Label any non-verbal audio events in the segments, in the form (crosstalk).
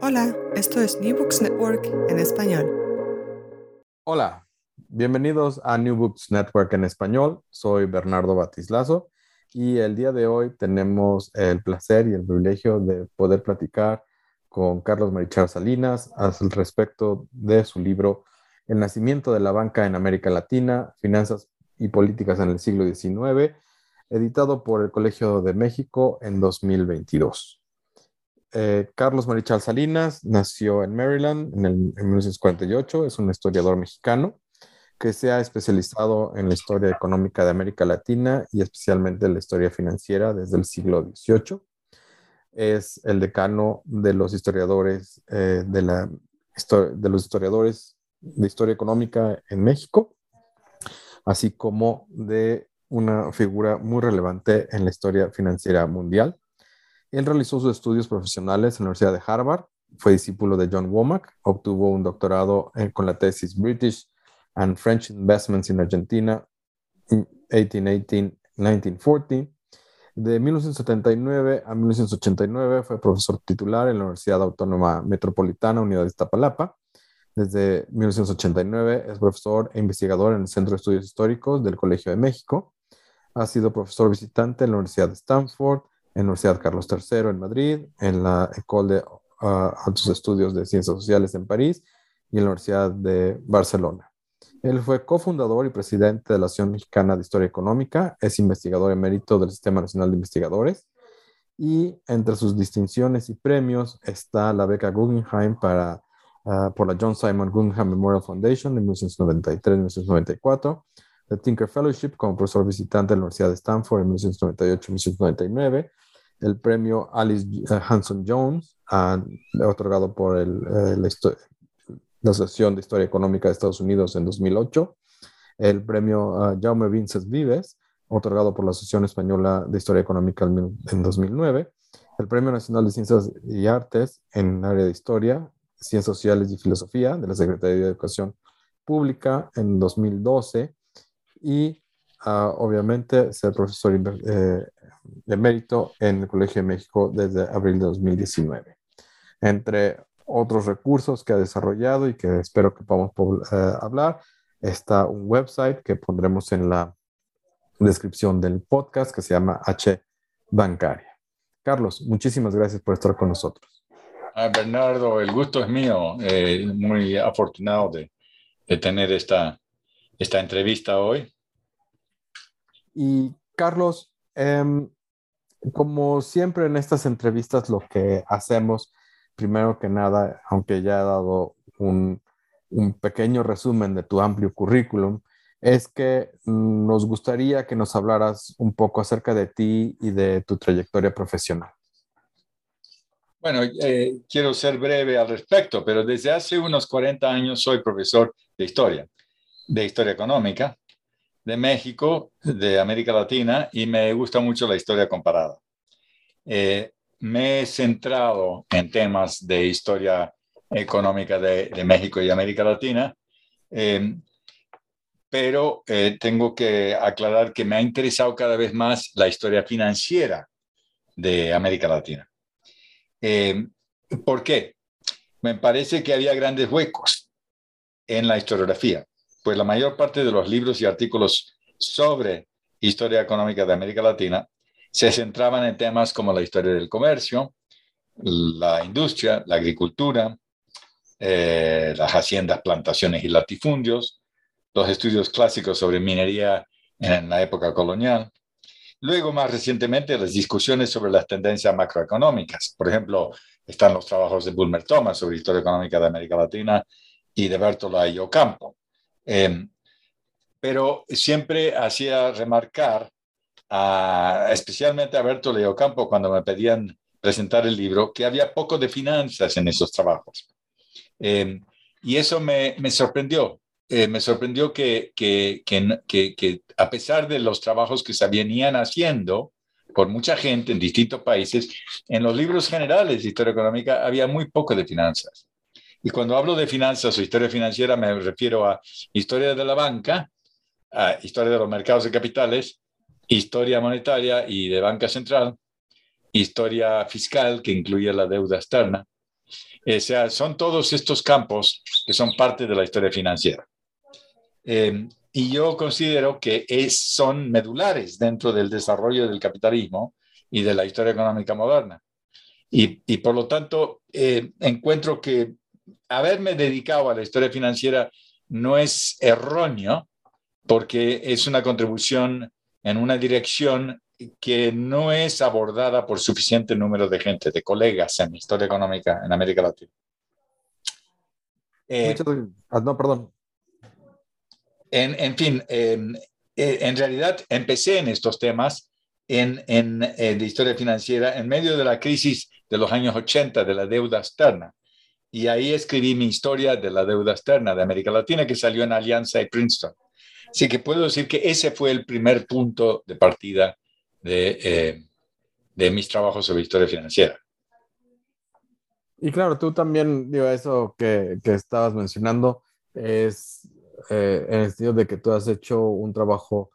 Hola, esto es New Books Network en español. Hola, bienvenidos a New Books Network en español. Soy Bernardo Batislazo y el día de hoy tenemos el placer y el privilegio de poder platicar con Carlos Marichal Salinas al respecto de su libro El nacimiento de la banca en América Latina, finanzas y políticas en el siglo XIX, editado por el Colegio de México en 2022. Eh, Carlos Marichal Salinas nació en Maryland en, el, en 1948, es un historiador mexicano que se ha especializado en la historia económica de América Latina y especialmente en la historia financiera desde el siglo XVIII. Es el decano de los historiadores eh, de, la, de los historiadores de historia económica en México, así como de una figura muy relevante en la historia financiera mundial. Él realizó sus estudios profesionales en la Universidad de Harvard, fue discípulo de John Womack, obtuvo un doctorado con la tesis British and French Investments in Argentina 1818-1940. De 1979 a 1989 fue profesor titular en la Universidad Autónoma Metropolitana Unidad de Iztapalapa. Desde 1989 es profesor e investigador en el Centro de Estudios Históricos del Colegio de México. Ha sido profesor visitante en la Universidad de Stanford, en la Universidad Carlos III en Madrid, en la École de uh, Altos Estudios de Ciencias Sociales en París y en la Universidad de Barcelona. Él fue cofundador y presidente de la Asociación Mexicana de Historia Económica, es investigador emérito del Sistema Nacional de Investigadores y entre sus distinciones y premios está la beca Guggenheim para, uh, por la John Simon Guggenheim Memorial Foundation en 1993-1994, la Tinker Fellowship como profesor visitante en la Universidad de Stanford en 1998-1999, el premio Alice eh, Hanson Jones, otorgado por el, uh, la, Asociación de Historia Económica de Estados Unidos en 2008, el premio uh, Jaume Vinces Vives, otorgado por la Asociación Española de Historia Económica en, en 2009, el Premio Nacional de Ciencias y Artes en área de Historia, Ciencias Sociales y Filosofía de la Secretaría de Educación Pública en 2012 y uh, obviamente ser profesor eh, de mérito en el Colegio de México desde abril de 2019. Entre otros recursos que ha desarrollado y que espero que podamos uh, hablar, está un website que pondremos en la descripción del podcast que se llama H Bancaria. Carlos, muchísimas gracias por estar con nosotros. Ah, Bernardo, el gusto es mío. Eh, muy afortunado de, de tener esta, esta entrevista hoy. Y Carlos, eh, como siempre en estas entrevistas lo que hacemos, primero que nada, aunque ya he dado un, un pequeño resumen de tu amplio currículum, es que nos gustaría que nos hablaras un poco acerca de ti y de tu trayectoria profesional. Bueno, eh, quiero ser breve al respecto, pero desde hace unos 40 años soy profesor de historia, de historia económica, de México, de América Latina, y me gusta mucho la historia comparada. Eh, me he centrado en temas de historia económica de, México y América Latina, eh, pero eh, tengo que aclarar que me ha interesado cada vez más la historia financiera de América Latina. Eh, ¿Por qué? Me parece que había grandes huecos en la historiografía, pues la mayor parte de los libros y artículos sobre historia económica de América Latina se centraban en temas como la historia del comercio, la industria, la agricultura, eh, las haciendas, plantaciones y latifundios, los estudios clásicos sobre minería en la época colonial, Luego, más recientemente, las discusiones sobre las tendencias macroeconómicas. Por ejemplo, están los trabajos de Bulmer Thomas sobre historia económica de América Latina y de Bertola y Ocampo. Eh, pero siempre hacía remarcar, especialmente a Bertola y Ocampo, cuando me pedían presentar el libro, que había poco de finanzas en esos trabajos. Eh, y eso me, me sorprendió, eh, me sorprendió que, que, que, que, a pesar de los trabajos que se venían haciendo por mucha gente en distintos países, en los libros generales de historia económica había muy poco de finanzas. Y cuando hablo de finanzas o historia financiera me refiero a historia de la banca, a historia de los mercados de capitales, historia monetaria y de banca central, historia fiscal que incluye la deuda externa, O sea, son todos estos campos que son parte de la historia financiera. Eh, y yo considero que es, son medulares dentro del desarrollo del capitalismo y de la historia económica moderna. Y, y por lo tanto, eh, encuentro que haberme dedicado a la historia financiera no es erróneo, porque es una contribución en una dirección que no es abordada por suficiente número de gente, de colegas en historia económica en América Latina. Eh, ah, no, perdón. En, en fin, eh, en realidad empecé en estos temas en, en eh, de historia financiera en medio de la crisis de los años 80 de la deuda externa. Y ahí escribí mi historia de la deuda externa de América Latina que salió en Alianza y Princeton. Así que puedo decir que ese fue el primer punto de partida de, eh, de mis trabajos sobre historia financiera. Y claro, tú también, digo, eso que, que estabas mencionando es eh, en el sentido de que tú has hecho un trabajo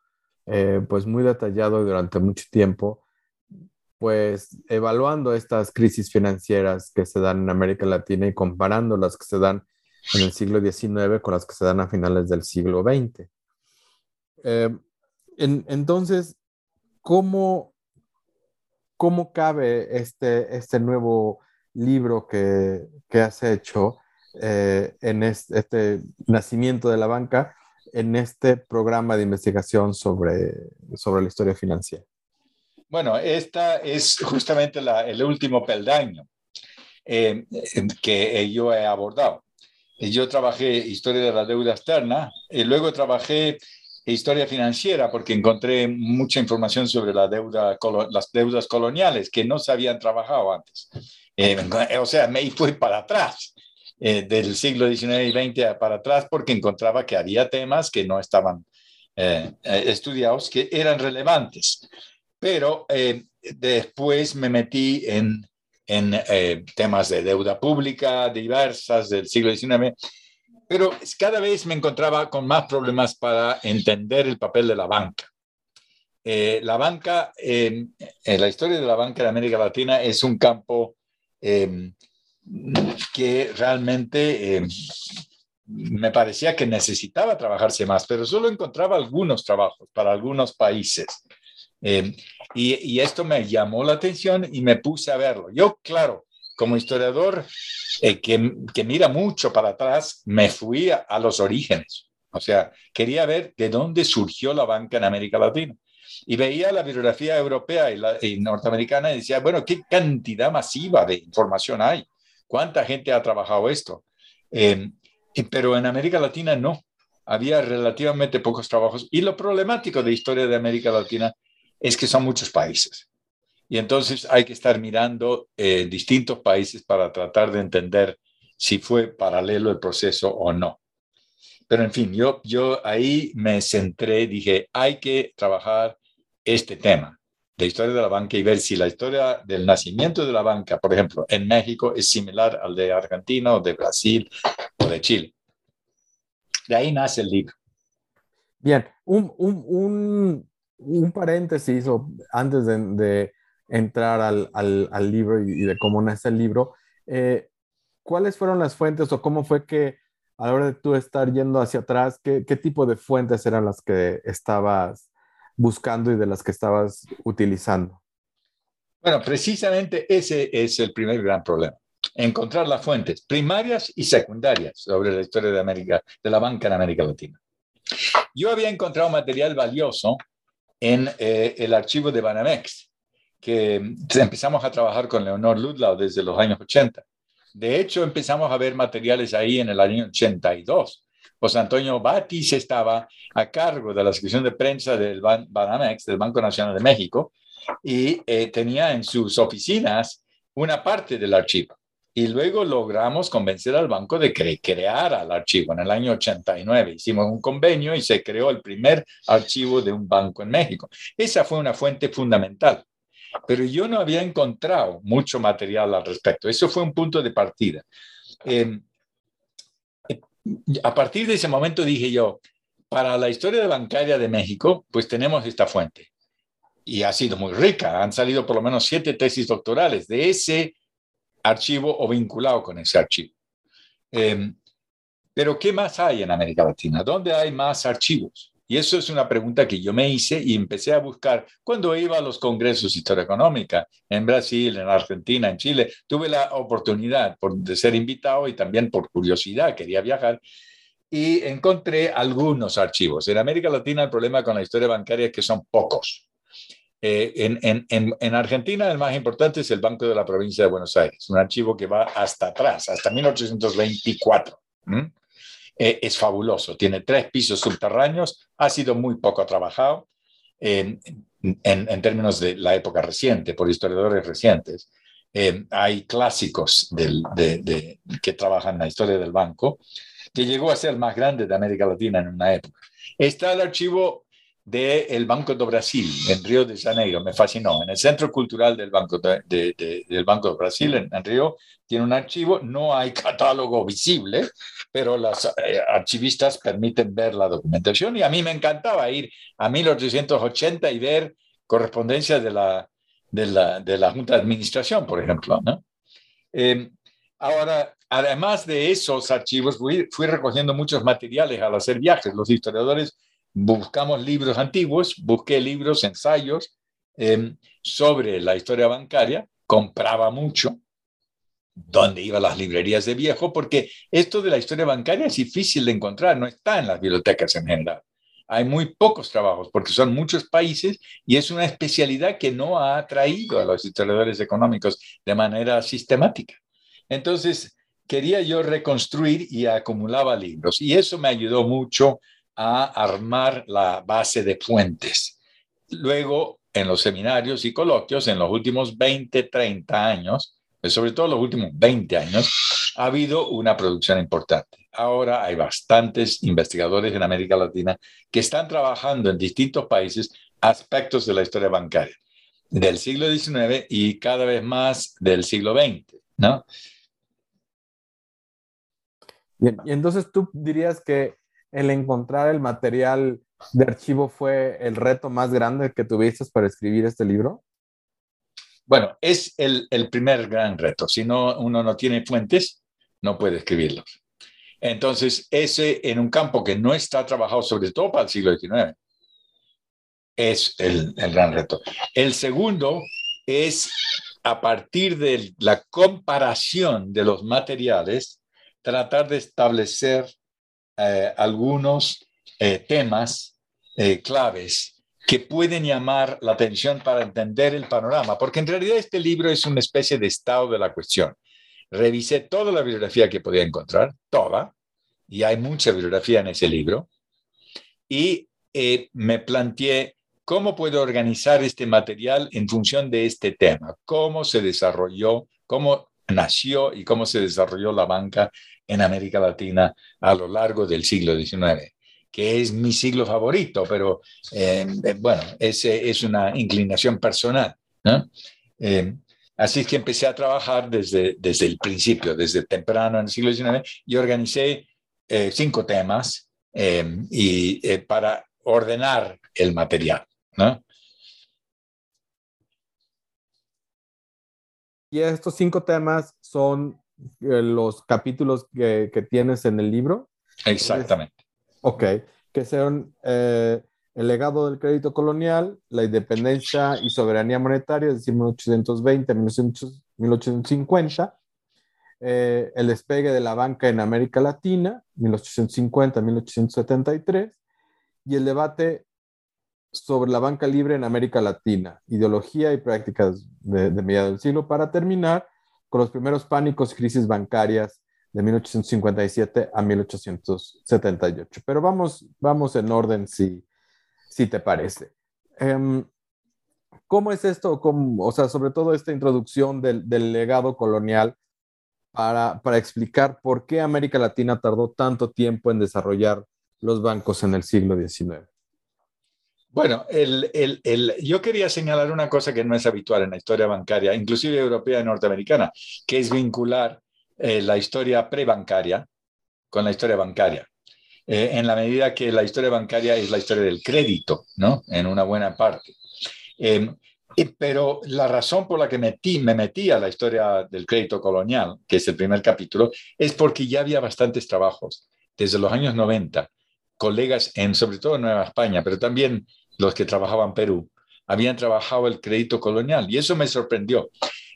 eh, pues muy detallado durante mucho tiempo, pues evaluando estas crisis financieras que se dan en América Latina y comparando las que se dan en el siglo XIX con las que se dan a finales del siglo XX. Eh, entonces, ¿cómo, ¿cómo cabe este, este nuevo libro que, que has hecho eh, en este, este, nacimiento de la banca en este programa de investigación sobre, sobre la historia financiera? Bueno, esta es justamente el último peldaño eh, que yo he abordado. Yo trabajé historia de la deuda externa y luego trabajé historia financiera porque encontré mucha información sobre la deuda, las deudas coloniales que no se habían trabajado antes. Eh, o sea, me fui para atrás eh, del siglo XIX y XX para atrás porque encontraba que había temas que no estaban eh, estudiados que eran relevantes. Pero después me metí en, en temas de deuda pública diversas del siglo XIX pero cada vez me encontraba con más problemas para entender el papel de la banca. Eh, la banca, en la historia de la banca en América Latina es un campo em, que realmente em, me parecía que necesitaba trabajarse más, pero solo encontraba algunos trabajos para algunos países. Em, y, y, esto me llamó la atención y me puse a verlo. Yo, claro, como historiador eh, que, mira mucho para atrás, me fui a, los orígenes. O sea, quería ver de dónde surgió la banca en América Latina. Y veía la bibliografía europea y, la, norteamericana y decía, bueno, ¿qué cantidad masiva de información hay? ¿Cuánta gente ha trabajado esto? Em, pero en América Latina no. Había relativamente pocos trabajos. Y lo problemático de historia de América Latina es que son muchos países. Y entonces hay que estar mirando eh, distintos países para tratar de entender si fue paralelo el proceso o no. Pero en fin, yo, yo ahí me centré, dije, hay que trabajar este tema de historia de la banca y ver si la historia del nacimiento de la banca, por ejemplo, en México es similar al de Argentina o de Brasil o de Chile. De ahí nace el libro. Bien, un, un, un, un paréntesis antes de, entrar al, al, libro y, de cómo nace el libro, eh, ¿cuáles fueron las fuentes o cómo fue que a la hora de tú estar yendo hacia atrás, qué, qué tipo de fuentes eran las que estabas buscando y de las que estabas utilizando? Bueno, precisamente ese es el primer gran problema. Encontrar las fuentes primarias y secundarias sobre la historia de América, de la banca en América Latina. Yo había encontrado material valioso en eh, el archivo de Banamex, que (laughs) empezamos a trabajar con Leonor Ludlow desde los años 80. De hecho, empezamos a ver materiales ahí en el año 82. José Antonio Batis estaba a cargo de la sección de prensa del Banamex, del Banco Nacional de México, y eh, tenía en sus oficinas una parte del archivo. Y luego logramos convencer al banco de que creara el archivo. En el año 89 hicimos un convenio y se creó el primer archivo de un banco en México. Esa fue una fuente fundamental pero yo no había encontrado mucho material al respecto. Eso fue un punto de partida. Em, a partir de ese momento dije yo, para la historia bancaria de México, pues tenemos esta fuente. Y ha sido muy rica. Han salido por lo menos siete tesis doctorales de ese archivo o vinculado con ese archivo. Em, pero ¿qué más hay en América Latina? ¿Dónde hay más archivos? Y eso es una pregunta que yo me hice y empecé a buscar cuando iba a los congresos de historia económica en Brasil, en Argentina, en Chile. Tuve la oportunidad de ser invitado y también por curiosidad quería viajar y encontré algunos archivos. En América Latina el problema con la historia bancaria es que son pocos. Eh, en, en, en, Argentina el más importante es el Banco de la Provincia de Buenos Aires, un archivo que va hasta atrás, hasta 1824. Eh, es fabuloso. Tiene tres pisos subterráneos, ha sido muy poco trabajado en, términos de la época reciente, por historiadores recientes. Eh, hay clásicos del, de, que trabajan en la historia del banco, que llegó a ser el más grande de América Latina en una época. Está el archivo del Banco do Brasil en Río de Janeiro, me fascinó. En el Centro Cultural del Banco de, del Banco de Brasil en, Río tiene un archivo, no hay (laughs) catálogo visible, pero las eh, archivistas permiten ver la documentación y a mí me encantaba ir a 1880 y ver correspondencia de la, de la, de la Junta de Administración, por ejemplo. ¿no? Em, ahora, además de esos archivos, fui, fui recogiendo muchos materiales al hacer viajes. Los historiadores buscamos libros antiguos, busqué libros, ensayos em, sobre la historia bancaria, compraba mucho, donde iba las librerías de viejo, porque esto de la historia bancaria es difícil de encontrar, no está en las bibliotecas en general. Hay muy pocos trabajos porque son muchos países y es una especialidad que no ha atraído a los historiadores económicos de manera sistemática. Entonces, quería yo reconstruir y acumulaba libros y eso me ayudó mucho a armar la base de fuentes. Luego, en los seminarios y coloquios, en los últimos 20, 30 años, pues sobre todo los últimos 20 años, ha habido una producción importante. Ahora hay bastantes investigadores en América Latina que están trabajando en distintos países aspectos de la historia bancaria del siglo XIX y cada vez más del siglo XX, ¿no? Bien, y entonces tú dirías que el encontrar el material de archivo fue el reto más grande que tuviste para escribir este libro? Bueno, es el, primer gran reto. Si no, uno no tiene fuentes, no puede escribirlos. Entonces, ese en un campo que no está trabajado, sobre todo para el siglo XIX, es el, el gran reto. El segundo es a partir de la comparación de los materiales, tratar de establecer eh, algunos eh, temas eh, claves que pueden llamar la atención para entender el panorama, porque en realidad este libro es una especie de estado de la cuestión. Revisé toda la bibliografía que podía encontrar, toda, y hay mucha bibliografía en ese libro, y me planteé cómo puedo organizar este material en función de este tema, cómo se desarrolló, cómo nació y cómo se desarrolló la banca en América Latina a lo largo del siglo XIX, que es mi siglo favorito, pero eh, eh, bueno, es, es una inclinación personal. ¿no? Eh, así que empecé a trabajar desde, desde el principio, desde temprano en el siglo XIX, y organicé cinco temas y, para ordenar el material. ¿no? Y estos cinco temas son los capítulos que, que, tienes en el libro. Exactamente. ok, que son eh, el legado del crédito colonial, la independencia y soberanía monetaria, es decir, 1820 1850, eh, el despegue de la banca en América Latina, 1850-1873, y el debate sobre la banca libre en América Latina, ideología y prácticas de, de mediados del siglo, para terminar con los primeros pánicos y crisis bancarias de 1857 a 1878. Pero vamos, vamos en orden si, si te parece. Em, ¿Cómo es esto? o sea, sobre todo esta introducción del, del legado colonial para, para, explicar por qué América Latina tardó tanto tiempo en desarrollar los bancos en el siglo XIX. Bueno, yo quería señalar una cosa que no es habitual en la historia bancaria, inclusive europea y norteamericana, que es vincular eh, la historia prebancaria con la historia bancaria. Eh, en la medida que la historia bancaria es la historia del crédito, ¿no? En una buena parte. Em, pero la razón por la que me metí a la historia del crédito colonial, que es el primer capítulo, es porque ya había bastantes trabajos desde los años 90, colegas en, sobre todo en Nueva España, pero también los que trabajaban en Perú, habían trabajado el crédito colonial y eso me sorprendió.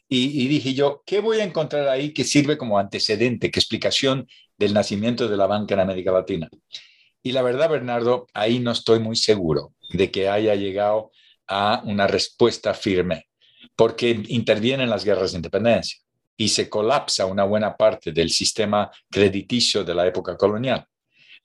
Y, dije yo, ¿qué voy a encontrar ahí que sirve como antecedente, que explicación del nacimiento de la banca en América Latina? Y la verdad, Bernardo, ahí no estoy muy seguro de que haya llegado a una respuesta firme, porque intervienen las guerras de independencia y se colapsa una buena parte del sistema crediticio de la época colonial.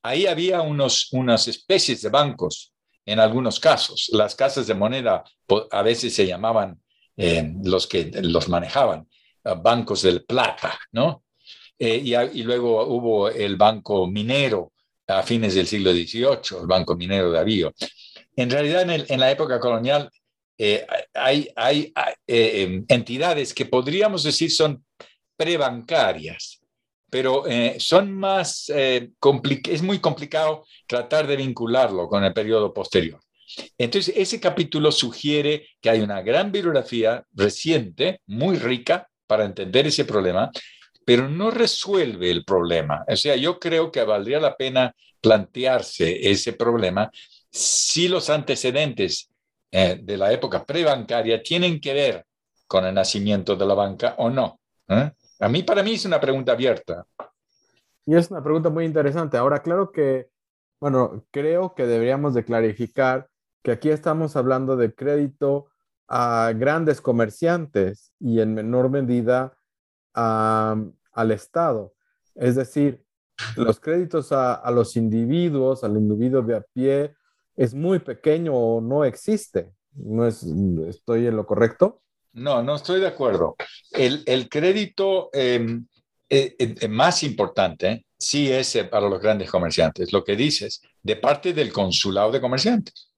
Ahí había unos, unas especies de bancos, en algunos casos. Las casas de moneda a veces se llamaban, eh, los que los manejaban, eh, bancos del plata, ¿no? Eh, y, luego hubo el banco minero a fines del siglo XVIII, el banco minero de Avío. En realidad, en, la época colonial, hay, hay em, entidades que podríamos decir son prebancarias, pero eh, son más, es muy complicado tratar de vincularlo con el periodo posterior. Entonces, ese capítulo sugiere que hay una gran bibliografía reciente, muy rica, para entender ese problema, pero no resuelve el problema. O sea, yo creo que valdría la pena plantearse ese problema si los antecedentes eh, de la época prebancaria tienen que ver con el nacimiento de la banca o no. ¿eh? A mí, para mí, es una pregunta abierta. Y es una pregunta muy interesante. Ahora, claro que, bueno, creo que deberíamos de clarificar que aquí estamos hablando de crédito a grandes comerciantes y en menor medida al Estado. Es decir, los créditos a, a, los individuos, al individuo de a pie, es muy pequeño o no existe. ¿No es, estoy en lo correcto? No, no estoy de acuerdo. El, el crédito em, eh, eh, más importante sí es eh, para los grandes comerciantes, lo que dices, de parte del consulado de comerciantes,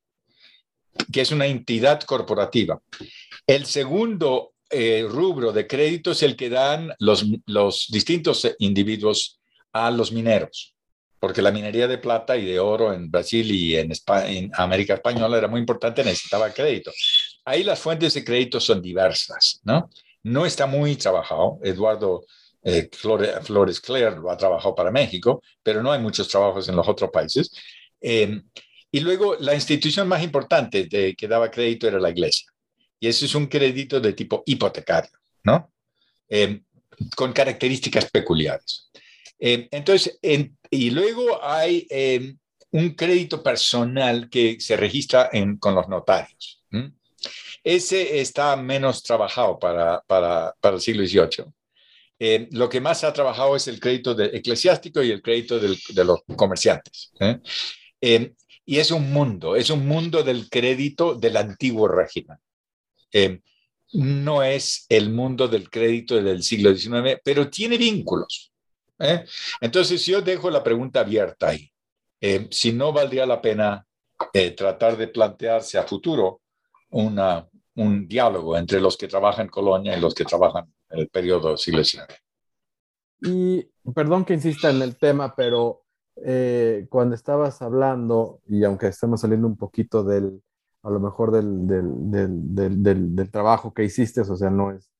que es una entidad corporativa. El segundo rubro de crédito es el que dan los, los distintos individuos a los mineros porque la minería de plata y de oro en Brasil y en, en América Española era muy importante, necesitaba crédito. Ahí las fuentes de crédito son diversas, ¿no? No está muy trabajado. Eduardo eh, Flores, Clare lo ha trabajado para México, pero no hay muchos trabajos en los otros países. Eh, y luego la institución más importante de, que daba crédito era la iglesia. Y ese es un crédito de tipo hipotecario, ¿no? Eh, con características peculiares. Eh, entonces, y luego hay eh, un crédito personal que se registra con los notarios. Ese está menos trabajado para, para, para el siglo XVIII. Eh, lo que más ha trabajado es el crédito eclesiástico y el crédito de los comerciantes. y es un mundo, es un mundo del crédito del antiguo régimen. no es el mundo del crédito del siglo XIX, pero tiene vínculos. ¿eh? Entonces yo dejo la pregunta abierta ahí. Eh, si no valdría la pena eh, tratar de plantearse a futuro una, un diálogo entre los que trabajan en Colonia y los que trabajan en el periodo XIX. Y perdón que insista en el tema, pero cuando estabas hablando, y aunque estemos saliendo un poquito del, a lo mejor del, del, del, del trabajo que hiciste, o sea, no es,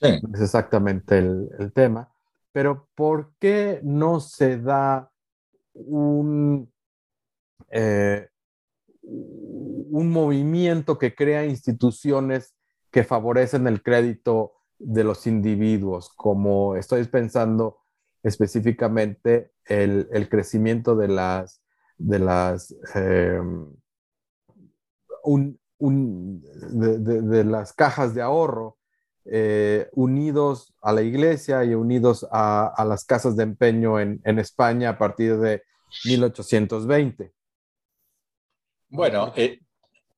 sí. no es exactamente el, tema, pero ¿por qué no se da un, eh, un movimiento que crea instituciones que favorecen el crédito de los individuos, como estoy pensando específicamente el, el crecimiento de las, de las, eh, un, un, de, de, las cajas de ahorro eh, unidos a la iglesia y unidos a, a las casas de empeño en, en, España a partir de 1820. Bueno, eh,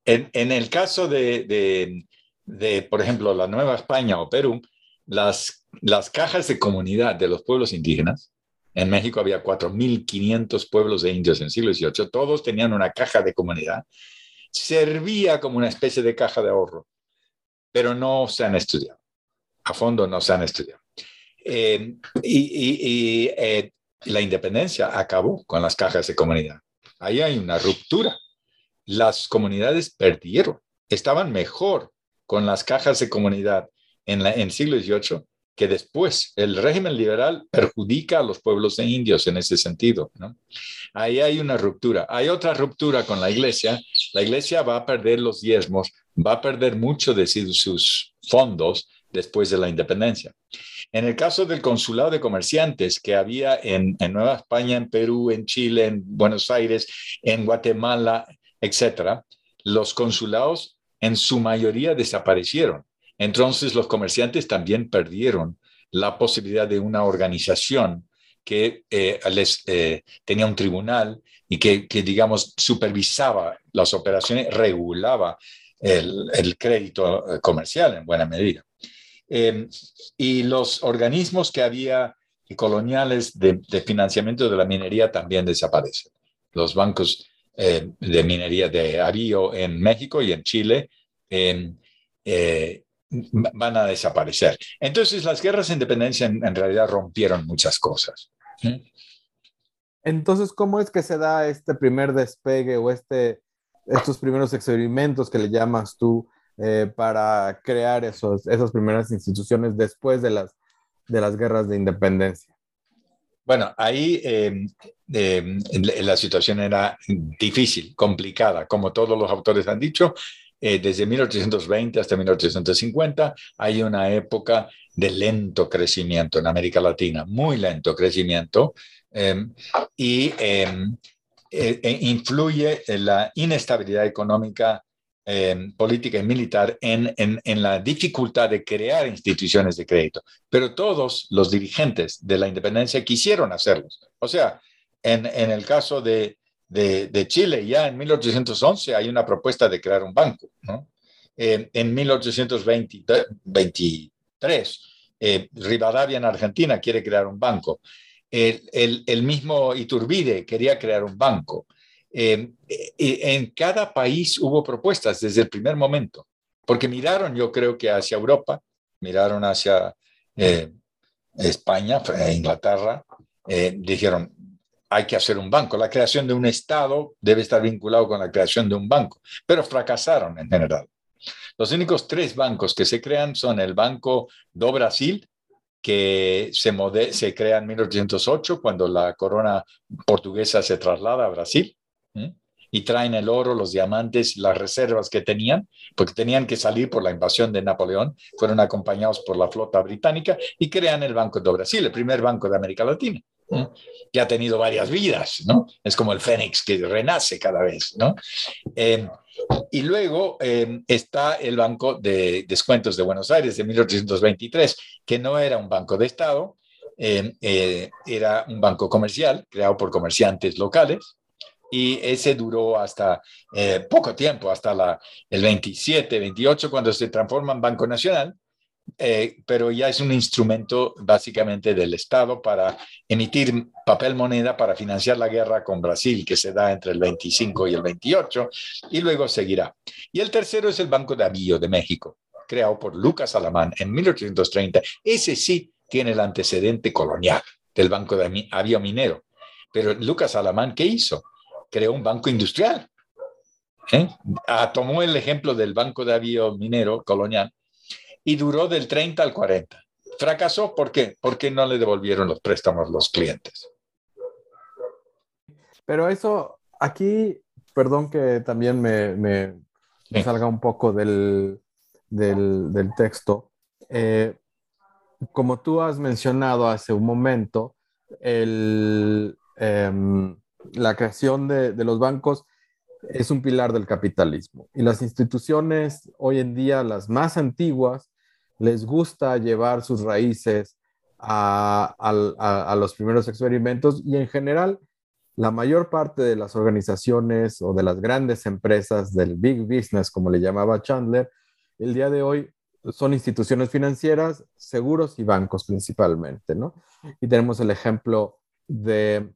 en, el caso de, por ejemplo, la Nueva España o Perú, las, cajas de comunidad de los pueblos indígenas, en México había 4.500 pueblos de indios en el siglo XVIII, todos tenían una caja de comunidad, servía como una especie de caja de ahorro pero no se han estudiado. A fondo no se han estudiado. Eh, y, y eh, la independencia acabó con las cajas de comunidad. Ahí hay una ruptura. Las comunidades perdieron, estaban mejor con las cajas de comunidad en, el siglo XVIII que después el régimen liberal perjudica a los pueblos de indios en ese sentido. Ahí hay una ruptura. Hay otra ruptura con la iglesia. La iglesia va a perder los diezmos, va a perder mucho de sus fondos después de la independencia. En el caso del consulado de comerciantes que había en, Nueva España, en Perú, en Chile, en Buenos Aires, en Guatemala, etcétera, los consulados en su mayoría desaparecieron. Entonces los comerciantes también perdieron la posibilidad de una organización que eh, les eh, tenía un tribunal y que, digamos, supervisaba las operaciones, regulaba el crédito eh, comercial en buena medida. Em, y los organismos que había coloniales de, financiamiento de la minería también desaparecen. Los bancos eh, de minería de Arío en México y en Chile eh, van a desaparecer. Entonces, las guerras de independencia en, realidad rompieron muchas cosas. Entonces, ¿cómo es que se da este primer despegue o este, estos primeros experimentos que le llamas tú eh, para crear esos, esas primeras instituciones después de las, de las guerras de independencia? Bueno, ahí em, la situación era difícil, complicada, como todos los autores han dicho. Eh, desde 1820 hasta 1850 hay una época de lento crecimiento en América Latina, muy lento crecimiento, em, y eh, e influye la inestabilidad económica política y militar en, en, la dificultad de crear instituciones de crédito. Pero todos los dirigentes de la independencia quisieron hacerlos. O sea, en, en el caso de, de, Chile, ya en 1811 hay una propuesta de crear un banco. ¿no? en 1823, eh, Rivadavia en Argentina quiere crear un banco. El, el, el, mismo Iturbide quería crear un banco. Eh, en cada país hubo propuestas desde el primer momento, porque miraron, yo creo que hacia Europa, miraron hacia eh, España, Inglaterra, eh, dijeron, hay que hacer un banco. La creación de un Estado debe estar vinculado con la creación de un banco, pero fracasaron en general. Los únicos tres bancos que se crean son el Banco do Brasil, que se, se crea en 1808 cuando la corona portuguesa se traslada a Brasil, y traen el oro, los diamantes, las reservas que tenían, porque tenían que salir por la invasión de Napoleón, fueron acompañados por la flota británica y crean el Banco de Brasil, el primer banco de América Latina, ¿eh? que ha tenido varias vidas, ¿no? Es como el fénix que renace cada vez, ¿no? Eh, y luego está el Banco de Descuentos de Buenos Aires de 1823, que no era un banco de Estado, era un banco comercial creado por comerciantes locales, y ese duró hasta eh, poco tiempo, hasta la, el 27, 28, cuando se transforma en Banco Nacional, eh, pero ya es un instrumento básicamente del Estado para emitir papel moneda para financiar la guerra con Brasil, que se da entre el 25 y el 28, y luego seguirá. Y el tercero es el Banco de Avío de México, creado por Lucas Alamán en 1830. Ese sí tiene el antecedente colonial del Banco de Avío Minero. Pero Lucas Alamán, ¿qué hizo? creó un banco industrial. ¿eh? Ah, tomó el ejemplo del banco de avión minero colonial y duró del 30 al 40. Fracasó, ¿por qué? Porque no le devolvieron los préstamos los clientes. Pero eso, aquí, perdón que también me, salga un poco del, del, texto. Eh, como tú has mencionado hace un momento, el, em, la creación de, los bancos es un pilar del capitalismo. Y las instituciones hoy en día, las más antiguas, les gusta llevar sus raíces a, los primeros experimentos y en general la mayor parte de las organizaciones o de las grandes empresas del big business, como le llamaba Chandler, el día de hoy son instituciones financieras, seguros y bancos principalmente, ¿no? Y tenemos el ejemplo de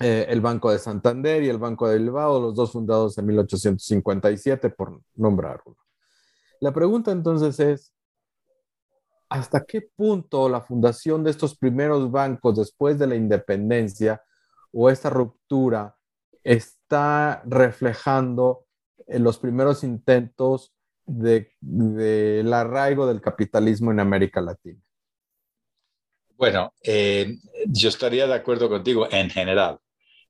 eh, el Banco de Santander y el Banco de Bilbao, los dos fundados en 1857, por nombrar uno. La pregunta entonces es, ¿hasta qué punto la fundación de estos primeros bancos después de la independencia o esta ruptura está reflejando en los primeros intentos del arraigo del capitalismo en América Latina? Bueno, eh, yo estaría de acuerdo contigo en general,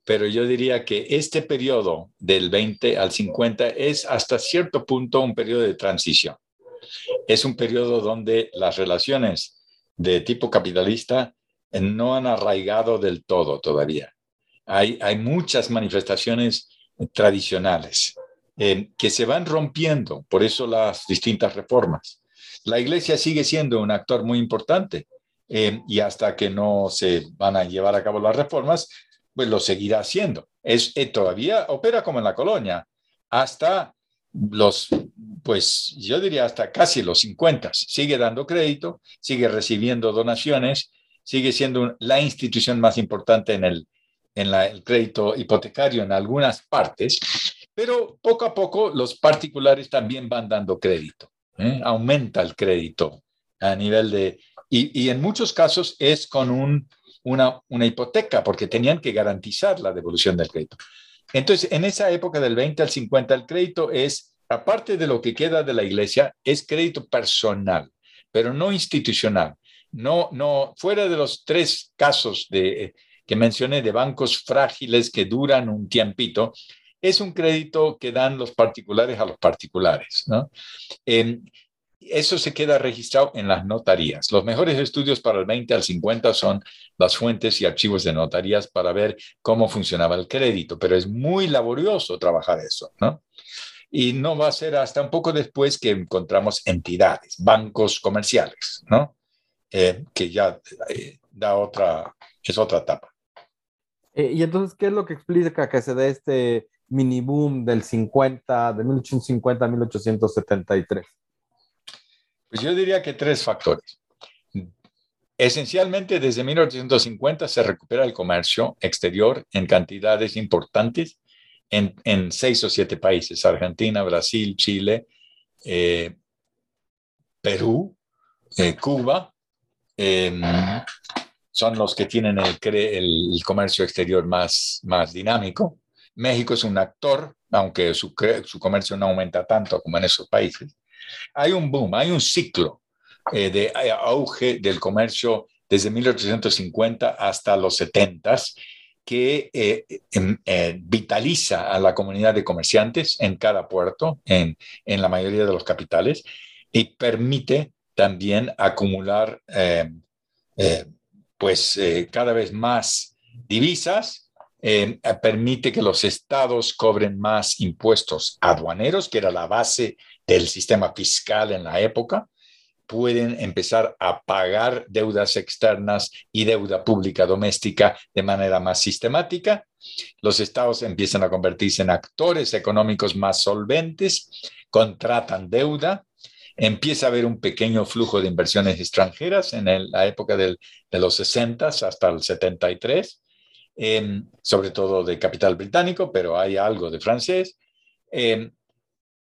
pero yo diría que este periodo del 20 al 50 es hasta cierto punto un periodo de transición. Es un periodo donde las relaciones de tipo capitalista no han arraigado del todo todavía. Hay, muchas manifestaciones tradicionales eh, que se van rompiendo, por eso las distintas reformas. La iglesia sigue siendo un actor muy importante eh, y hasta que no se van a llevar a cabo las reformas, pues lo seguirá haciendo. Es, eh, todavía opera como en la colonia, hasta los, pues yo diría hasta casi los 50. Sigue dando crédito, sigue recibiendo donaciones, sigue siendo la institución más importante en el, en el crédito hipotecario en algunas partes, pero poco a poco los particulares también van dando crédito. ¿eh? Aumenta el crédito a nivel de... Y, y en muchos casos es con un, una, una hipoteca porque tenían que garantizar la devolución del crédito. Entonces, en esa época del 20 al 50, el crédito es, aparte de lo que queda de la iglesia, es crédito personal, pero no institucional. No, no, fuera de los tres casos de, que mencioné de bancos frágiles que duran un tiempito, es un crédito que dan los particulares a los particulares. ¿no? eso se queda registrado en las notarías. Los mejores estudios para el 20 al 50 son las fuentes y archivos de notarías para ver cómo funcionaba el crédito, pero es muy laborioso trabajar eso, ¿no? Y no va a ser hasta un poco después que encontramos entidades, bancos comerciales, ¿no? Eh, que ya eh, da otra, es otra etapa. Eh, y entonces, ¿qué es lo que explica que se dé este mini boom del 50, de 1850 a 1873? Pues yo diría que tres factores. Esencialmente, desde 1850 se recupera el comercio exterior en cantidades importantes en, seis o siete países, Argentina, Brasil, Chile, eh, Perú, eh, Cuba, em, son los que tienen el, el, comercio exterior más, más dinámico. México es un actor, aunque su, su comercio no aumenta tanto como en esos países. Hay un boom, hay un ciclo eh, de eh, auge del comercio desde 1850 hasta los 70 que eh, em, vitaliza a la comunidad de comerciantes en cada puerto, en, en la mayoría de los capitales, y permite también acumular pues cada vez más divisas, permite que los estados cobren más impuestos aduaneros, que era la base del sistema fiscal en la época, pueden empezar a pagar deudas externas y deuda pública doméstica de manera más sistemática. Los estados empiezan a convertirse en actores económicos más solventes, contratan deuda, empieza a haber un pequeño flujo de inversiones extranjeras en la época de los 60 hasta el 73, em, sobre todo de capital británico, pero hay algo de francés. Em,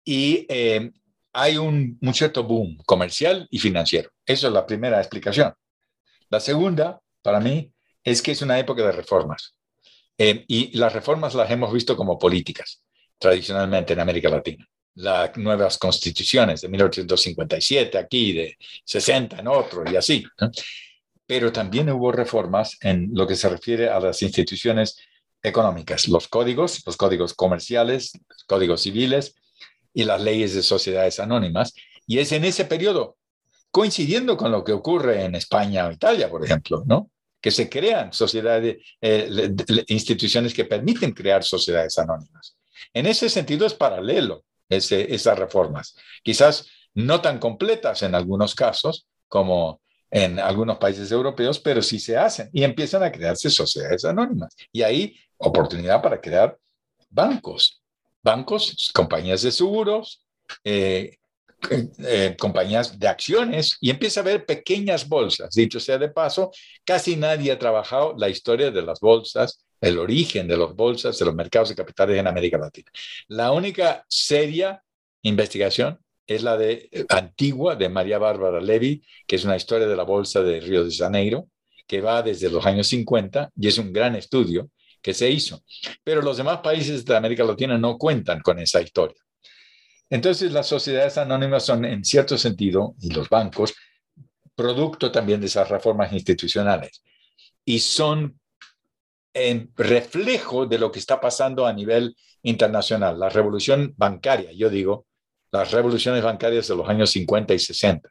y eh, hay un, cierto boom comercial y financiero. Esa es la primera explicación. La segunda, para mí, es que es una época de reformas. Eh, y las reformas las hemos visto como políticas, tradicionalmente en América Latina. Las nuevas constituciones de 1857 aquí, de 60 en otro y así. Pero también hubo reformas en lo que se refiere a las instituciones económicas, los códigos, los códigos comerciales, códigos civiles, y las leyes de sociedades anónimas. Y es en ese periodo, coincidiendo con lo que ocurre en España o Italia, por ejemplo, ¿no? que se crean sociedades, eh, instituciones que permiten crear sociedades anónimas. En ese sentido es paralelo ese, esas reformas, quizás no tan completas en algunos casos como en algunos países europeos, pero sí se hacen y empiezan a crearse sociedades anónimas. Y ahí oportunidad para crear bancos, bancos, compañías de seguros, eh, eh, compañías de acciones y empieza a haber pequeñas bolsas. Dicho sea de paso, casi nadie ha trabajado la historia de las bolsas, el origen de las bolsas, de los mercados de capitales en América Latina. La única seria investigación es la de eh, antigua de María Bárbara Levy, que es una historia de la bolsa de Río de Janeiro, que va desde los años 50 y es un gran estudio que se hizo. Pero los demás países de América Latina no cuentan con esa historia. Entonces, las sociedades anónimas son, en cierto sentido, y los bancos, producto también de esas reformas institucionales. Y son en reflejo de lo que está pasando a nivel internacional. La revolución bancaria, yo digo, las revoluciones bancarias de los años 50 y 60,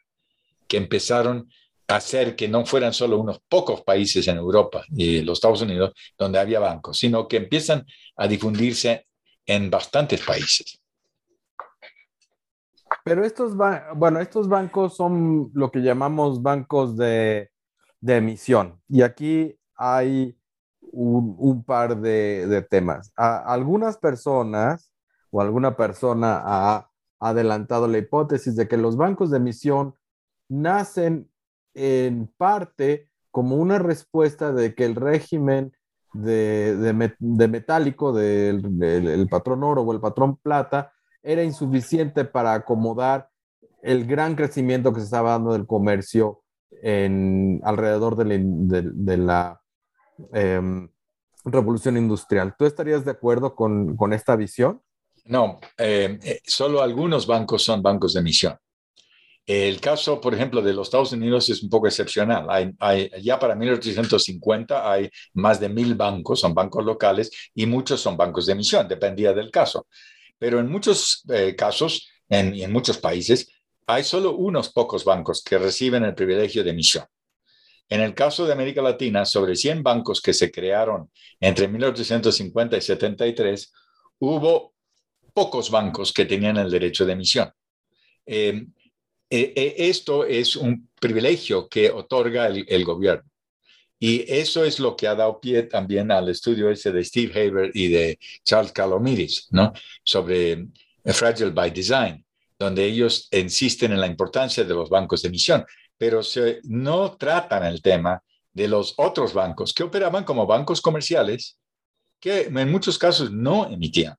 que empezaron hacer que no fueran solo unos pocos países en Europa y los Estados Unidos donde había bancos, sino que empiezan a difundirse en bastantes países. Pero estos, bueno, estos bancos son lo que llamamos bancos de, emisión. Y aquí hay un, par de, temas. algunas personas o alguna persona ha adelantado la hipótesis de que los bancos de emisión nacen en parte como una respuesta de que el régimen de, metálico del patrón oro o el patrón plata era insuficiente para acomodar el gran crecimiento que se estaba dando del comercio alrededor de la, em, revolución industrial. ¿Tú estarías de acuerdo con, esta visión? No, em, eh, solo algunos bancos son bancos de emisión. El caso, por ejemplo, de los Estados Unidos es un poco excepcional. Ya para 1850 hay más de mil bancos, son bancos locales, y muchos son bancos de emisión, dependía del caso. Pero en muchos eh, casos en, en muchos países hay solo unos pocos bancos que reciben el privilegio de emisión. En el caso de América Latina, sobre 100 bancos que se crearon entre 1850 y 73, hubo pocos bancos que tenían el derecho de emisión. Em, e, e, esto es un privilegio que otorga el, gobierno. Y eso es lo que ha dado pie también al estudio ese de Steve Haber y de Charles Calomiris, ¿no? Sobre Fragile by Design, donde ellos insisten en la importancia de los bancos de emisión, pero se, no tratan el tema de los otros bancos que operaban como bancos comerciales, que en muchos casos no emitían.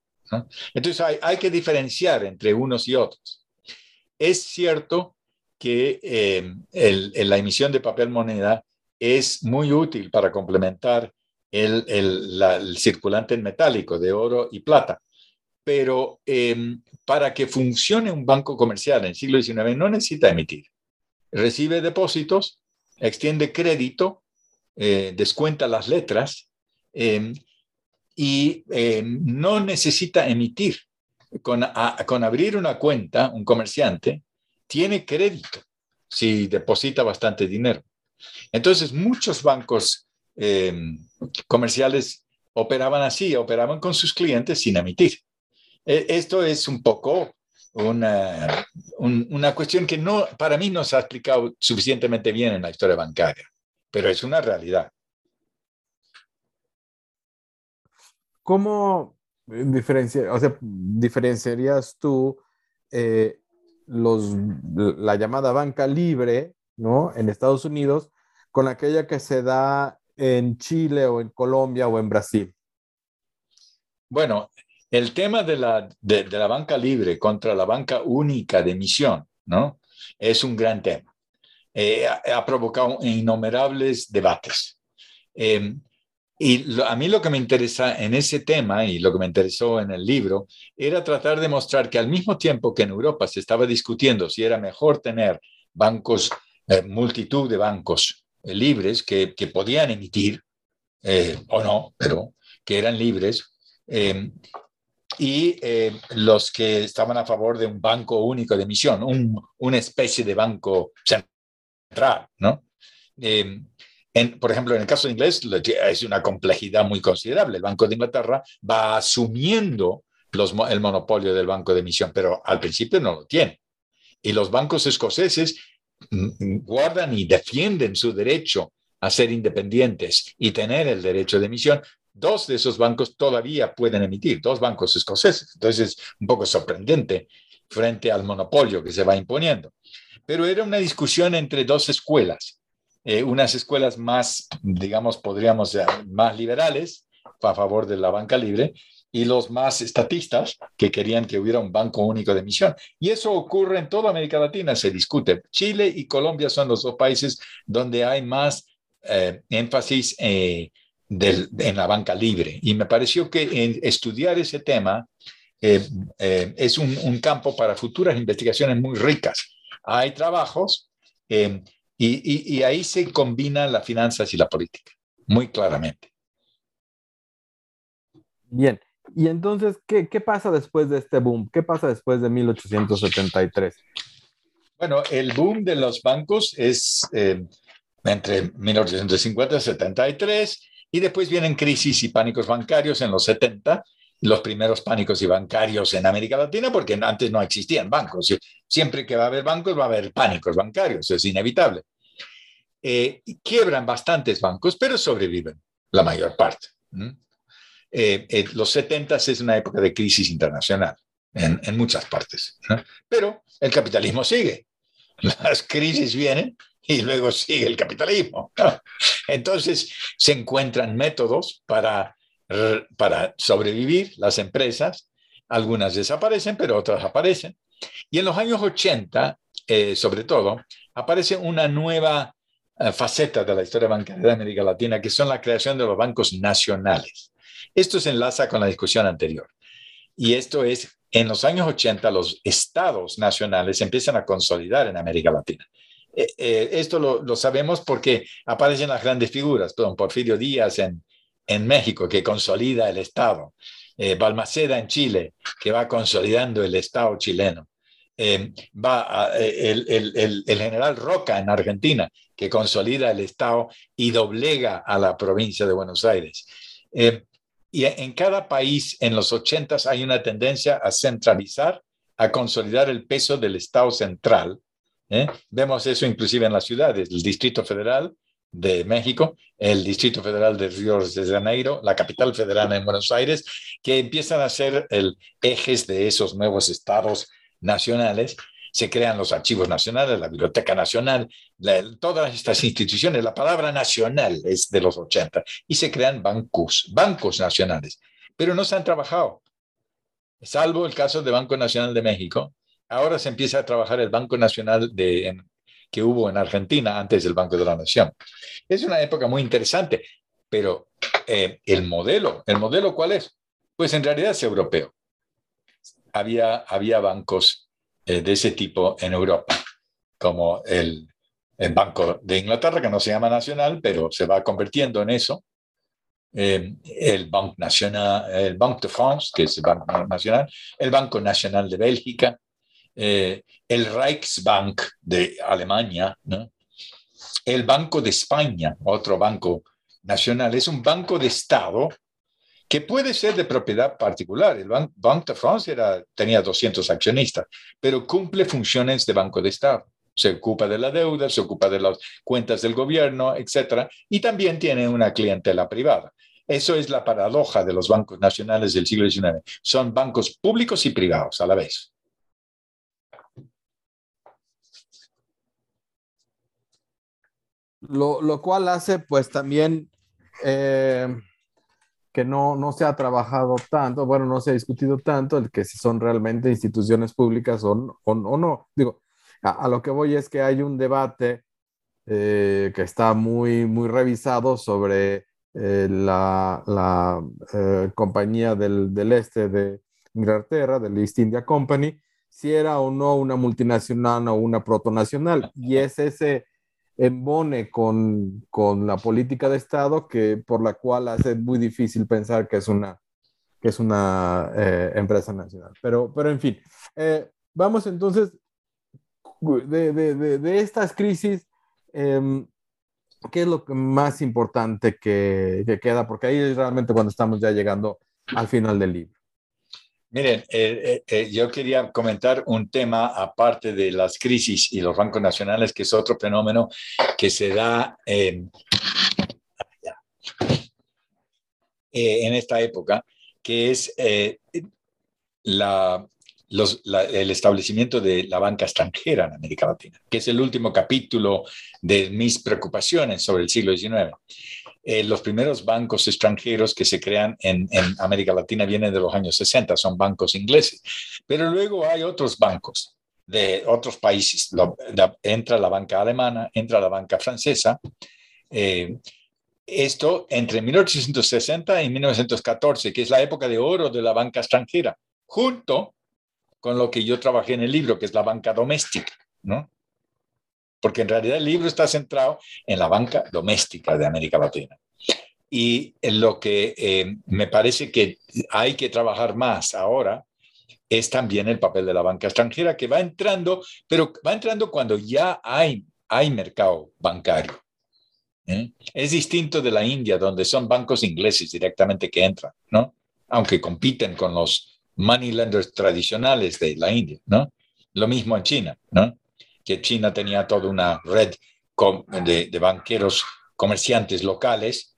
Entonces hay, hay, que diferenciar entre unos y otros. Es cierto que eh, la emisión de papel moneda es muy útil para complementar el, circulante metálico de oro y plata. Pero em, para que funcione un banco comercial en el siglo XIX no necesita emitir. Recibe depósitos, extiende crédito, eh, descuenta las letras em, y em, no necesita emitir. Con, con abrir una cuenta, un comerciante tiene crédito si deposita bastante dinero. Entonces, muchos bancos em, comerciales operaban así, operaban con sus clientes sin emitir. E, esto es un poco una, una cuestión que no, para mí no se ha explicado suficientemente bien en la historia bancaria, pero es una realidad. ¿Cómo diferencia, o sea, diferenciarías tú eh, los, la llamada banca libre ¿no? En Estados Unidos con aquella que se da en Chile o en Colombia o en Brasil. Bueno, el tema de la, de, la banca libre contra la banca única de emisión, ¿no? Es un gran tema. Eh, ha, provocado innumerables debates. Em, y a mí lo que me interesa en ese tema y lo que me interesó en el libro era tratar de mostrar que al mismo tiempo que en Europa se estaba discutiendo si era mejor tener bancos eh, multitud de bancos eh, libres que, que, podían emitir, eh, o no, pero que eran libres, em, y los que estaban a favor de un banco único de emisión, un, una especie de banco central, ¿no? En, por ejemplo, en el caso de inglés es una complejidad muy considerable. El Banco de Inglaterra va asumiendo los, el monopolio del banco de emisión, pero al principio no lo tiene. Y los bancos escoceses guardan y defienden su derecho a ser independientes y tener el derecho de emisión, dos de esos bancos todavía pueden emitir, dos bancos escoceses. Entonces es un poco sorprendente frente al monopolio que se va imponiendo. Pero era una discusión entre dos escuelas, eh, unas escuelas más, digamos, podríamos ser más liberales, a favor de la banca libre, y los más estatistas que querían que hubiera un banco único de emisión. Y eso ocurre en toda América Latina, se discute. Chile y Colombia son los dos países donde hay más eh, énfasis eh, en la banca libre. Y me pareció que en estudiar ese tema es un, campo para futuras investigaciones muy ricas. Hay trabajos y, y ahí se combinan las finanzas y la política, muy claramente. Bien, y entonces, ¿qué, ¿qué, pasa después de este boom? ¿Qué pasa después de 1873? Bueno, el boom de los bancos es eh, entre 1850 y 73, y después vienen crisis y pánicos bancarios en los 70, los primeros pánicos y bancarios en América Latina, porque antes no existían bancos. Siempre que va a haber bancos, va a haber pánicos bancarios, es inevitable. Eh, quiebran bastantes bancos, pero sobreviven la mayor parte. Eh, los 70 es una época de crisis internacional en muchas partes, pero el capitalismo sigue. Las crisis vienen y luego sigue el capitalismo. Entonces se encuentran métodos para, para sobrevivir las empresas. Algunas desaparecen, pero otras aparecen. Y en los años 80, eh, sobre todo, aparece una nueva faceta de la historia bancaria de América Latina, que son la creación de los bancos nacionales. Esto se enlaza con la discusión anterior. Y esto es, en los años 80, los estados nacionales empiezan a consolidar en América Latina. Eh, eh, esto lo, sabemos porque aparecen las grandes figuras, don Porfirio Díaz en, en México, que consolida el Estado, eh, Balmaceda en Chile, que va consolidando el Estado chileno, va el, el, general Roca en Argentina, que consolida el Estado y doblega a la provincia de Buenos Aires. Y en cada país en los 80 hay una tendencia a centralizar, a consolidar el peso del Estado central. ¿eh? Vemos eso inclusive en las ciudades, el Distrito Federal de México, el Distrito Federal de Río de Janeiro, la capital federal en Buenos Aires, que empiezan a ser el ejes de esos nuevos estados nacionales se crean los archivos nacionales, la Biblioteca Nacional, todas estas instituciones, la palabra nacional es de los 80, y se crean bancos, bancos nacionales, pero no se han trabajado, salvo el caso del Banco Nacional de México. Ahora se empieza a trabajar el Banco Nacional de, que hubo en Argentina antes del Banco de la Nación. Es una época muy interesante, pero eh, el modelo, ¿el modelo cuál es? Pues en realidad es europeo. Había, había bancos eh, de ese tipo en Europa, como el, Banco de Inglaterra, que no se llama nacional, pero se va convirtiendo en eso. Eh, el, Banco Nacional, el Banque de France, que es el Banco Nacional, el Banco Nacional de Bélgica, eh, el Reichsbank de Alemania, el Banco de España, otro banco nacional, es un banco de Estado que puede ser de propiedad particular. El Banque de France tenía 200 accionistas, pero cumple funciones de banco de Estado. Se ocupa de la deuda, se ocupa de las cuentas del gobierno, etcétera, y también tiene una clientela privada. Eso es la paradoja de los bancos nacionales del siglo XIX. Son bancos públicos y privados a la vez. Lo, cual hace, pues también, eh, que no, no se ha trabajado tanto, bueno, no se ha discutido tanto el que si son realmente instituciones públicas o, o, no. Digo, a, lo que voy es que hay un debate eh, que está muy, muy revisado sobre eh, la, la compañía del, del, este de Inglaterra, del East India Company, si era o no una multinacional o una protonacional. Y es ese embone con, con, la política de Estado que, por la cual hace muy difícil pensar que es una, que es una eh, empresa nacional. Pero, pero en fin, eh, vamos entonces de, de, de, estas crisis, eh, ¿qué es lo más importante que, que queda? Porque ahí es realmente cuando estamos ya llegando al final del libro. Miren, eh, eh, eh, yo quería comentar un tema aparte de las crisis y los bancos nacionales, que es otro fenómeno que se da en esta época, que es la, el establecimiento de la banca extranjera en América Latina, que es el último capítulo de mis preocupaciones sobre el siglo XIX. Eh, los primeros bancos extranjeros que se crean en, América Latina vienen de los años 60, son bancos ingleses, pero luego hay otros bancos de otros países. entra la banca alemana, entra la banca francesa. Eh, esto entre 1860 y 1914, que es la época de oro de la banca extranjera junto con lo que yo trabajé en el libro, que es la banca doméstica, ¿no? Porque en realidad el libro está centrado en la banca doméstica de América Latina. Y en lo que eh, me parece que hay que trabajar más ahora es también el papel de la banca extranjera que va entrando, pero va entrando cuando ya hay, hay mercado bancario. ¿eh? Es distinto de la India, donde son bancos ingleses directamente que entran, ¿no? Aunque compiten con los money lenders tradicionales de la India, ¿no? Lo mismo en China, ¿no? Que China tenía toda una red de, banqueros comerciantes locales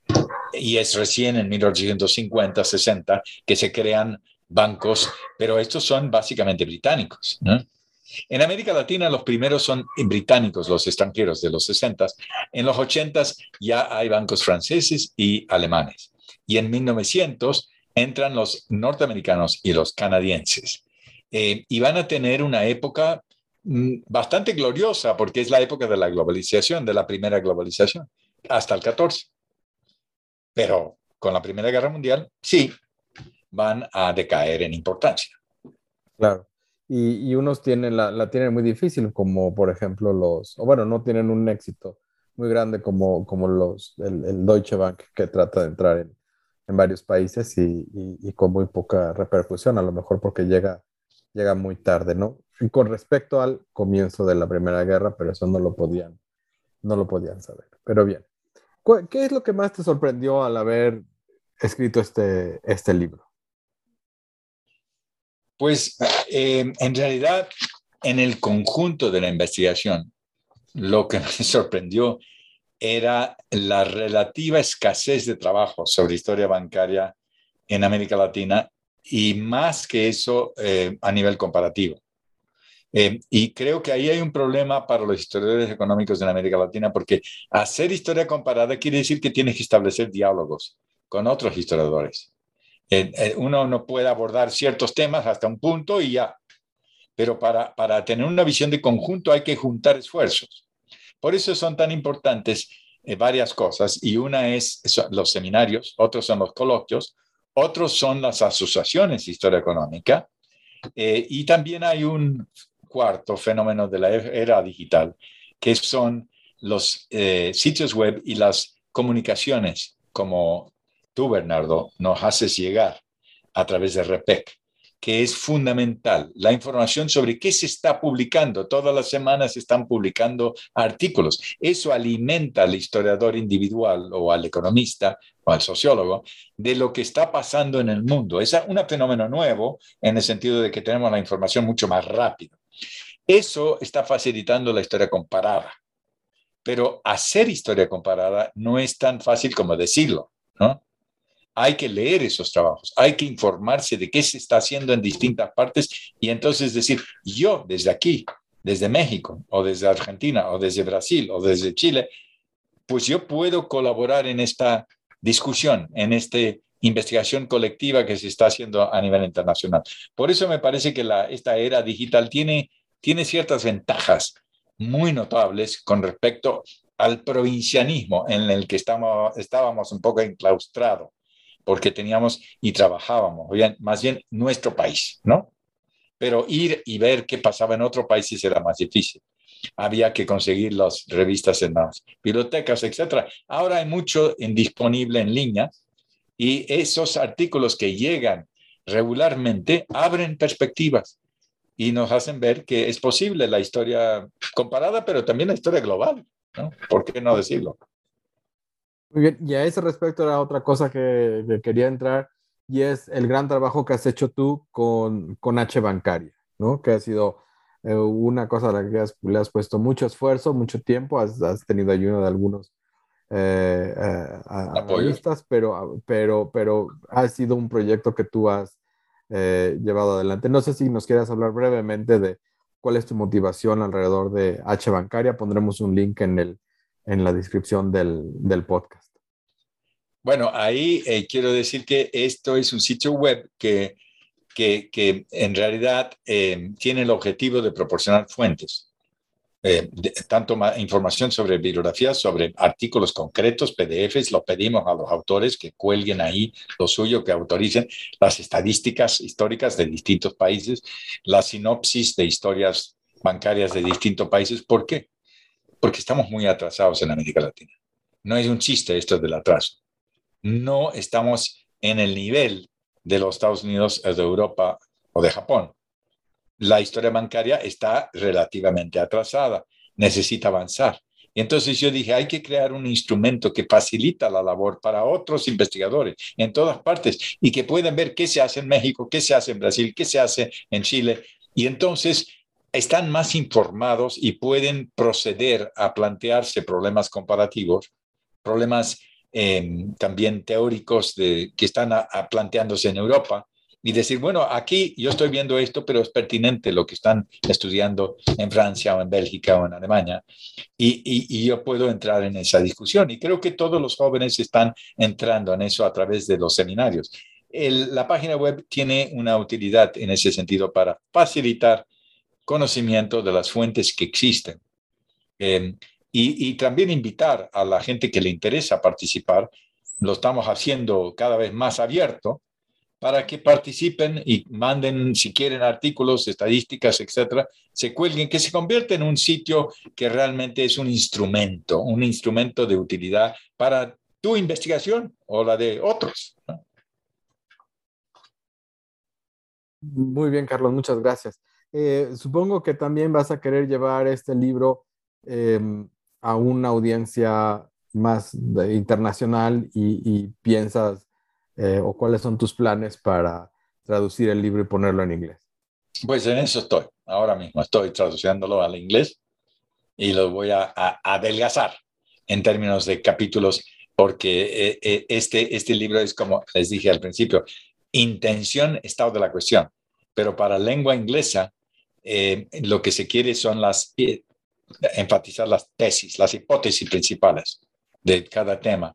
y es recién en 1850, 60 que se crean bancos, pero estos son básicamente británicos. En América Latina los primeros son británicos, los extranjeros de los 60. En los 80 ya hay bancos franceses y alemanes. Y en 1900 entran los norteamericanos y los canadienses. Eh, y van a tener una época bastante gloriosa porque es la época de la globalización, de la primera globalización, hasta el 14. Pero con la Primera Guerra Mundial, sí, van a decaer en importancia. Claro. Y, unos tienen la, la, tienen muy difícil, como por ejemplo los, o bueno, no tienen un éxito muy grande como, como los, el, Deutsche Bank, que trata de entrar en, en varios países y, y, con muy poca repercusión, a lo mejor porque llega, llega muy tarde, ¿no? Con respecto al comienzo de la Primera Guerra, pero eso no lo podían, no lo podían saber. Pero bien, ¿qué es lo que más te sorprendió al haber escrito este, este libro? Pues eh, en realidad, en el conjunto de la investigación, lo que (laughs) me sorprendió era la relativa escasez de trabajo sobre historia bancaria en América Latina y más que eso eh, a nivel comparativo. Eh, y creo que ahí hay un problema para los historiadores económicos en América Latina porque hacer historia comparada quiere decir que tienes que establecer diálogos con otros historiadores. Eh, eh, uno no puede abordar ciertos temas hasta un punto y ya. Pero para, para tener una visión de conjunto hay que juntar esfuerzos. Por eso son tan importantes eh, varias cosas y una es los seminarios, otros son los coloquios, otros son las asociaciones de historia económica y también hay un cuarto fenómeno de la era digital, que son los sitios web y las comunicaciones como tú, Bernardo, nos haces llegar a través de REPEC, que es fundamental. La información sobre qué se está publicando. Todas las semanas se están publicando artículos. Eso alimenta al historiador individual o al economista o al sociólogo de lo que está pasando en el mundo. Es un fenómeno nuevo en el sentido de que tenemos la información mucho más rápido. Eso está facilitando la historia comparada. Pero hacer historia comparada no es tan fácil como decirlo, ¿no? hay que leer esos trabajos, hay que informarse de qué se está haciendo en distintas partes y entonces decir, yo desde aquí, desde México o desde Argentina o desde Brasil o desde Chile, pues yo puedo colaborar en esta discusión, en esta investigación colectiva que se está haciendo a nivel internacional. Por eso me parece que esta era digital tiene, tiene ciertas ventajas muy notables con respecto al provincianismo en el que estamos, estábamos un poco enclaustrados porque teníamos y trabajábamos, bien, más bien nuestro país, ¿no? Pero ir y ver qué pasaba en otros países era más difícil. Había que conseguir las revistas en las bibliotecas, etc. Ahora hay mucho disponible en línea y esos artículos que llegan regularmente abren perspectivas y nos hacen ver que es posible la historia comparada, pero también la historia global, ¿no? ¿Por qué no decirlo? Muy bien, y a ese respecto era otra cosa que, quería entrar, y es el gran trabajo que has hecho tú con, con H Bancaria, ¿no? Que ha sido eh, una cosa a la que le has puesto mucho esfuerzo, mucho tiempo, has, has tenido ayuda de algunos eh, eh pero, pero, pero ha sido un proyecto que tú has eh, llevado adelante. No sé si nos quieras hablar brevemente de cuál es tu motivación alrededor de H Bancaria. Pondremos un link en el, en la descripción del, del podcast. Bueno, ahí eh, quiero decir que esto es un sitio web que, que, que en realidad eh, tiene el objetivo de proporcionar fuentes. Eh, tanto más información sobre bibliografías, sobre artículos concretos, PDFs, lo pedimos a los autores que cuelguen ahí lo suyo, que autoricen las estadísticas históricas de distintos países, la sinopsis de historias bancarias de distintos países. ¿Por qué? Porque estamos muy atrasados en América Latina. No es un chiste esto del atraso. No estamos en el nivel de los Estados Unidos, de Europa o de Japón la historia bancaria está relativamente atrasada, necesita avanzar. Y entonces yo dije, hay que crear un instrumento que facilita la labor para otros investigadores en todas partes y que puedan ver qué se hace en México, qué se hace en Brasil, qué se hace en Chile. Y entonces están más informados y pueden proceder a plantearse problemas comparativos, problemas eh, también teóricos que están planteándose en Europa y decir, bueno, aquí yo estoy viendo esto, pero es pertinente lo que están estudiando en Francia o en Bélgica o en Alemania, y, y, yo puedo entrar en esa discusión. Y creo que todos los jóvenes están entrando en eso a través de los seminarios. la página web tiene una utilidad en ese sentido para facilitar conocimiento de las fuentes que existen. Em, y, y también invitar a la gente que le interesa participar, lo estamos haciendo cada vez más abierto, para que participen y manden, si quieren, artículos, estadísticas, etcétera, se cuelguen, que se convierta en un sitio que realmente es un instrumento, un instrumento de utilidad para tu investigación o la de otros. Muy bien, Carlos, muchas gracias. Eh, supongo que también vas a querer llevar este libro em, a una audiencia más internacional y piensas eh, o cuáles son tus planes para traducir el libro y ponerlo en inglés? Pues en eso estoy. Ahora mismo estoy traduciéndolo al inglés y lo voy a, adelgazar en términos de capítulos porque eh, eh, este, este libro es como les dije al principio, intención, estado de la cuestión. Pero para lengua inglesa, lo que se quiere son las, enfatizar las tesis, las hipótesis principales de cada tema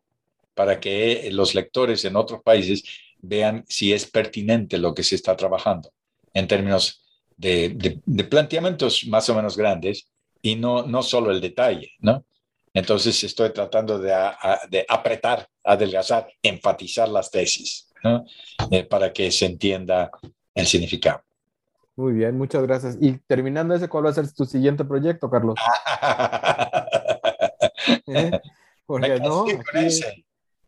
para que los lectores en otros países vean si es pertinente lo que se está trabajando en términos de, planteamientos más o menos grandes y no, no solo el detalle, ¿no? Entonces estoy tratando de, apretar, adelgazar, enfatizar las tesis, ¿no? Eh, para que se entienda el significado. Muy bien, muchas gracias. Y terminando ese, ¿cuál va a ser tu siguiente proyecto, Carlos? (laughs) ¿Eh? Porque no, Aquí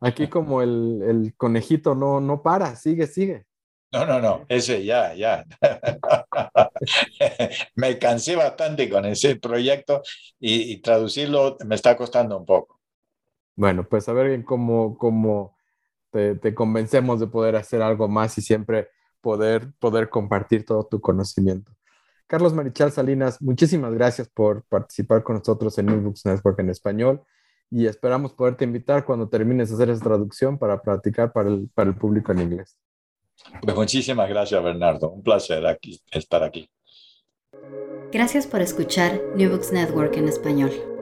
(laughs) como el, conejito no, no para, sigue, sigue. No, no, no, ese ya, ya. (laughs) me cansé bastante con ese proyecto y, traducirlo me está costando un poco. Bueno, pues a ver cómo, cómo te, te, convencemos de poder hacer algo más y siempre poder, poder compartir todo tu conocimiento. Carlos Marichal Salinas, muchísimas gracias por participar con nosotros en New Books Network en español y esperamos poderte invitar cuando termines de hacer esa traducción para practicar para el, para el público en inglés. Pues muchísimas gracias, Bernardo. Un placer aquí, estar aquí. Gracias por escuchar New Books Network en español.